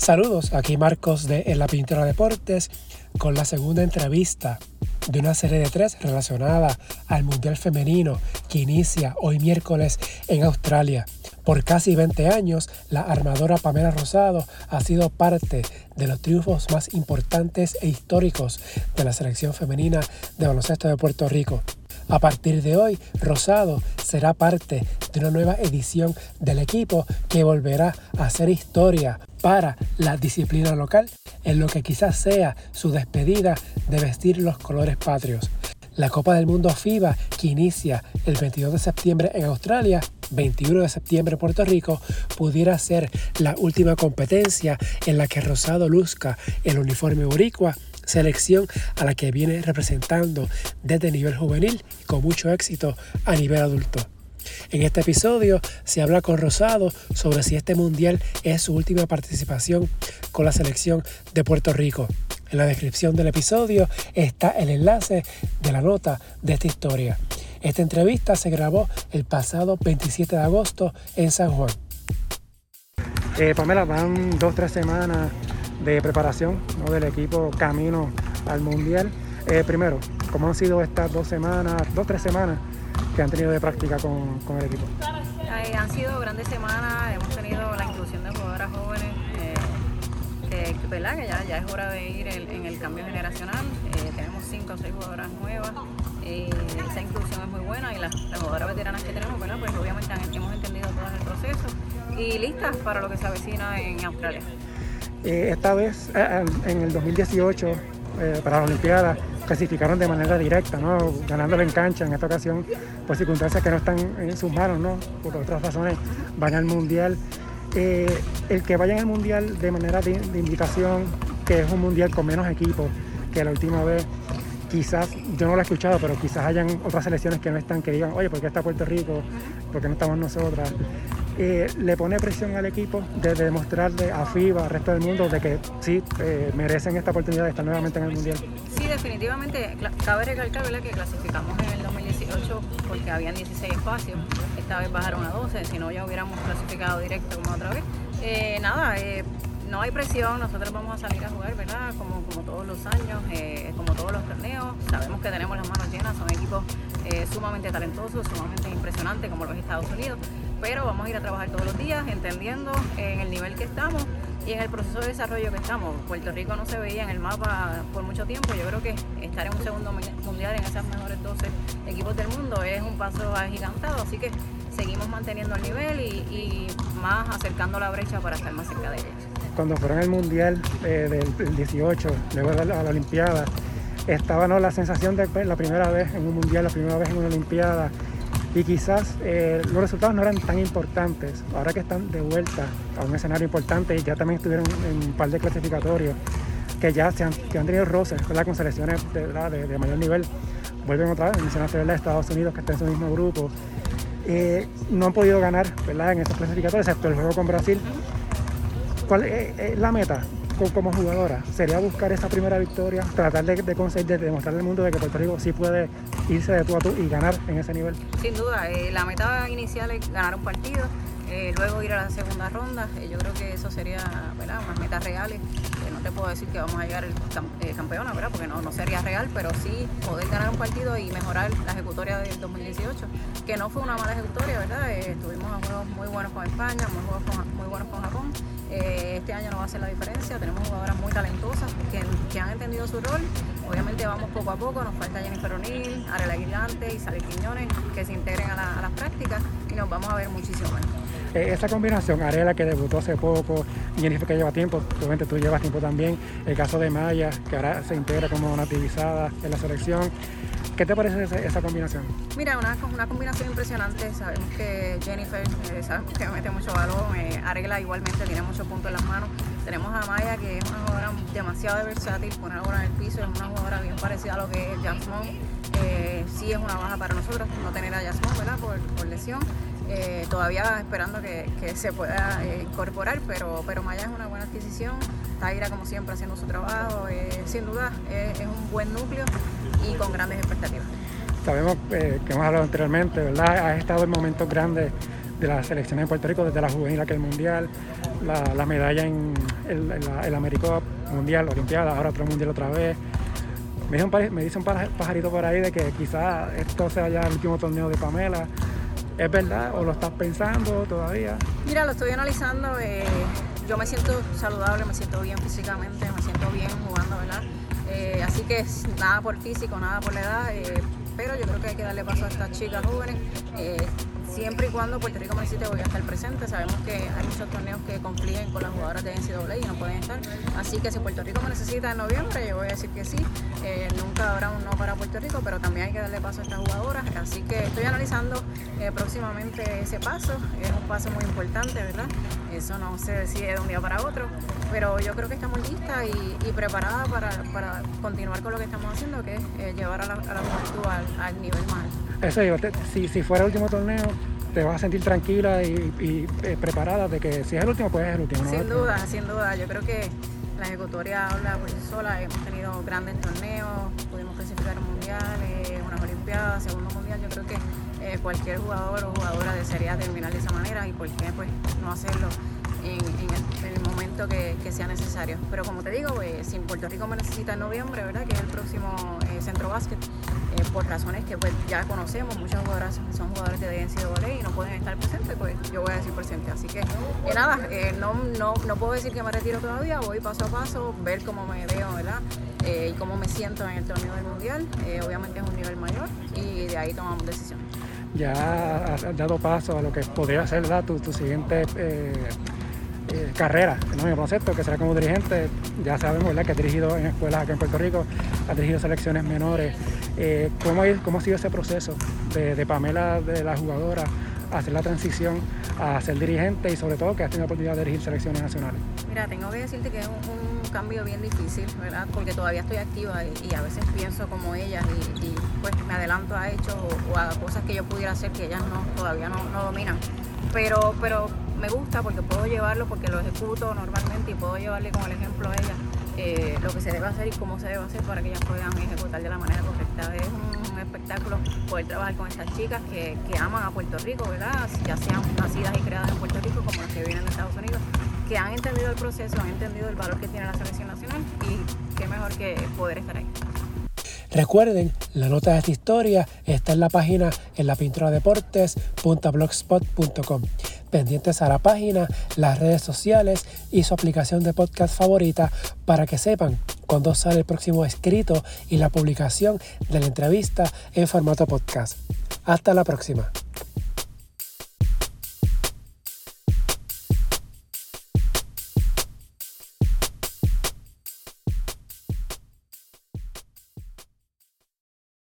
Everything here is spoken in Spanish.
Saludos, aquí Marcos de En la Pintura Deportes con la segunda entrevista de una serie de tres relacionada al Mundial Femenino que inicia hoy miércoles en Australia. Por casi 20 años, la armadora Pamela Rosado ha sido parte de los triunfos más importantes e históricos de la selección femenina de baloncesto de Puerto Rico. A partir de hoy, Rosado será parte de una nueva edición del equipo que volverá a hacer historia para la disciplina local en lo que quizás sea su despedida de vestir los colores patrios. La Copa del Mundo FIBA, que inicia el 22 de septiembre en Australia, 21 de septiembre en Puerto Rico, pudiera ser la última competencia en la que Rosado luzca el uniforme boricua selección a la que viene representando desde nivel juvenil y con mucho éxito a nivel adulto. En este episodio se habla con Rosado sobre si este mundial es su última participación con la selección de Puerto Rico. En la descripción del episodio está el enlace de la nota de esta historia. Esta entrevista se grabó el pasado 27 de agosto en San Juan. Eh, Pamela, van dos, tres semanas de preparación del equipo camino al Mundial. Eh, primero, ¿cómo han sido estas dos semanas, dos, tres semanas que han tenido de práctica con, el equipo? Eh, han sido grandes semanas, hemos tenido la inclusión de jugadoras jóvenes, eh, que, ¿verdad? que ya, ya, es hora de ir en, el cambio generacional. tenemos cinco o seis jugadoras nuevas, esa inclusión es muy buena y las, jugadoras veteranas que tenemos, ¿verdad? pues obviamente hemos entendido todo el proceso y listas para lo que se avecina en Australia. Eh, esta vez, eh, eh, en el 2018, para la Olimpiada, clasificaron de manera directa, ¿no? ganándole en cancha. En esta ocasión, por circunstancias que no están en sus manos, ¿no? por otras razones, van al Mundial. el que vayan al Mundial de manera de, invitación, que es un Mundial con menos equipos que la última vez, quizás, yo no lo he escuchado, pero quizás hayan otras selecciones que no están, que digan, oye, ¿por qué está Puerto Rico? ¿Por qué no estamos nosotras? Eh, le pone presión al equipo de demostrarle a FIBA, al resto del mundo, de que sí eh, merecen esta oportunidad de estar nuevamente en el Mundial. Sí, definitivamente. Cabe recalcar que clasificamos en el 2018 porque habían 16 espacios. Esta vez bajaron a 12, si no ya hubiéramos clasificado directo como otra vez. Eh, nada, no hay presión, nosotros vamos a salir a jugar, ¿verdad? Como, todos los años, como todos los torneos. Sabemos que tenemos las manos llenas, son equipos sumamente talentosos, sumamente impresionantes como los Estados Unidos pero vamos a ir a trabajar todos los días entendiendo en el nivel que estamos y en el proceso de desarrollo que estamos. Puerto Rico no se veía en el mapa por mucho tiempo, yo creo que estar en un segundo mundial en esas mejores 12 equipos del mundo es un paso agigantado, así que seguimos manteniendo el nivel y, más acercando la brecha para estar más cerca de ellos. Cuando fueron al mundial eh, del 18, luego a la, Olimpiada, estaba la sensación de la primera vez en un mundial, la primera vez en una Olimpiada, y quizás eh, los resultados no eran tan importantes. Ahora que están de vuelta a un escenario importante y ya también estuvieron en un par de clasificatorios que ya se han, que han tenido roces con selecciones de, mayor nivel, vuelven otra vez, mencionaste de Estados Unidos que está en su mismo grupo. Eh, no han podido ganar ¿verdad? en estos clasificatorios, excepto el juego con Brasil. ¿Cuál es la meta? Como jugadora sería buscar esa primera victoria, tratar de, conseguir, de demostrarle al mundo de que Puerto Rico sí puede irse de tú a tú y ganar en ese nivel. Sin duda, eh, la meta inicial es ganar un partido, eh, luego ir a la segunda ronda. Eh, yo creo que eso sería unas metas reales. Te puedo decir que vamos a llegar el campeona, ¿verdad? porque no, no sería real, pero sí poder ganar un partido y mejorar la ejecutoria del 2018, que no fue una mala ejecutoria, ¿verdad? a juegos muy buenos con España, muy, muy buenos con Japón eh, este año no va a ser la diferencia, tenemos jugadoras muy talentosas que, han entendido su rol. Obviamente vamos poco a poco, nos falta Jennifer O'Neill, Arela Guirante y Sally Quiñones que se integren a, las prácticas y nos vamos a ver muchísimo más. Eh, esa combinación, Arela que debutó hace poco, Jennifer que lleva tiempo, obviamente tú llevas tiempo también, el caso de Maya que ahora se integra como nativizada en la selección. ¿Qué te parece esa, combinación? Mira, una, una, combinación impresionante. Sabemos que Jennifer, eh, sabemos que mete mucho balón, eh, Arela igualmente tiene muchos puntos en las manos. Tenemos a Maya, que es una jugadora demasiado versátil, pone la bola en el piso, es una jugadora bien parecida a lo que es Jasmine. Sí es una baja para nosotros no tener a Jasmine, ¿verdad? Por, lesión. Eh, todavía esperando que, se pueda incorporar, pero, pero Maya es una buena adquisición. Taira, como siempre, haciendo su trabajo. sin duda, es un buen núcleo y con grandes expectativas. Sabemos eh, que hemos hablado anteriormente, ¿verdad? Ha estado en momentos grandes de las selecciones en Puerto Rico, desde la juvenil aquel mundial, la, medalla en el, el, Americop Mundial, Olimpiada, ahora otro mundial otra vez. Me dice un pajarito por ahí de que quizás esto sea ya el último torneo de Pamela. ¿Es verdad o lo estás pensando todavía? Mira, lo estoy analizando. Eh, yo me siento saludable, me siento bien físicamente, me siento bien jugando, ¿verdad? Eh, así que nada por físico, nada por la edad, eh, pero yo creo que hay que darle paso a estas chicas jóvenes siempre y cuando Puerto Rico necesite voy a estar presente. Sabemos que hay muchos torneos que confligen con las jugadoras de NCAA y no pueden estar. Así que si Puerto Rico me necesita en noviembre, yo voy a decir que sí. Eh, nunca habrá un no para Puerto Rico, pero también hay que darle paso a estas jugadoras. Así que estoy analizando eh, próximamente ese paso. Es un paso muy importante, ¿verdad? Eso no se decide de un día para otro. Pero yo creo que estamos listas y, preparadas para, continuar con lo que estamos haciendo, que es eh, llevar a la, juventud al, nivel más Eso digo, si fuera el último torneo, te vas a sentir tranquila y, eh, preparada de que si es el último, pues es el último. Sin duda, sin duda. Yo creo que la ejecutoria habla por sí sola. Hemos tenido grandes torneos, pudimos clasificar un mundial, eh, unas olimpiadas, segundo mundial. Yo creo que eh, cualquier jugador o jugadora desearía terminar de esa manera y por qué pues no hacerlo en, el, momento que, sea necesario. Pero como te digo, pues, si Puerto Rico me necesita en noviembre, ¿verdad? que es el próximo centro básquet, eh, por razones que pues ya conocemos, muchas jugadoras son jugadores de NCAA y no pueden estar presentes, pues yo voy a decir presente. Así que eh, nada, eh, no, no, no, puedo decir que me retiro todavía, voy paso a paso, ver cómo me veo, ¿verdad? y cómo me siento en el torneo del mundial. obviamente es un nivel mayor y de ahí tomamos decisiones. Ya has dado paso a lo que podría ser tu, tu siguiente eh, carrera en mi concepto, que será como dirigente. Ya sabemos ¿verdad? que ha dirigido en escuelas acá en Puerto Rico, ha dirigido selecciones menores. Eh, ¿cómo, ¿Cómo ha sido ese proceso de, Pamela, de la jugadora, a hacer la transición a ser dirigente y sobre todo que has tenido la oportunidad de dirigir selecciones nacionales? Mira, tengo que decirte que es un, cambio bien difícil, ¿verdad? Porque todavía estoy activa y, a veces pienso como ellas y, pues me adelanto a hechos o, a cosas que yo pudiera hacer que ellas no, todavía no, no dominan. Pero, pero me gusta porque puedo llevarlo, porque lo ejecuto normalmente y puedo llevarle como el ejemplo a ella eh, lo que se debe hacer y cómo se debe hacer para que ellas puedan ejecutar de la manera correcta. Es un, espectáculo poder trabajar con estas chicas que, aman a Puerto Rico, ¿verdad? Ya sean nacidas y creadas en Puerto Rico como las que vienen de Estados Unidos, que han entendido el proceso, han entendido el valor que tiene la selección nacional y qué mejor que poder estar ahí. Recuerden, la nota de esta historia está en la página en la pintura deportes.blogspot.com pendientes a la página, las redes sociales y su aplicación de podcast favorita para que sepan cuándo sale el próximo escrito y la publicación de la entrevista en formato podcast. Hasta la próxima.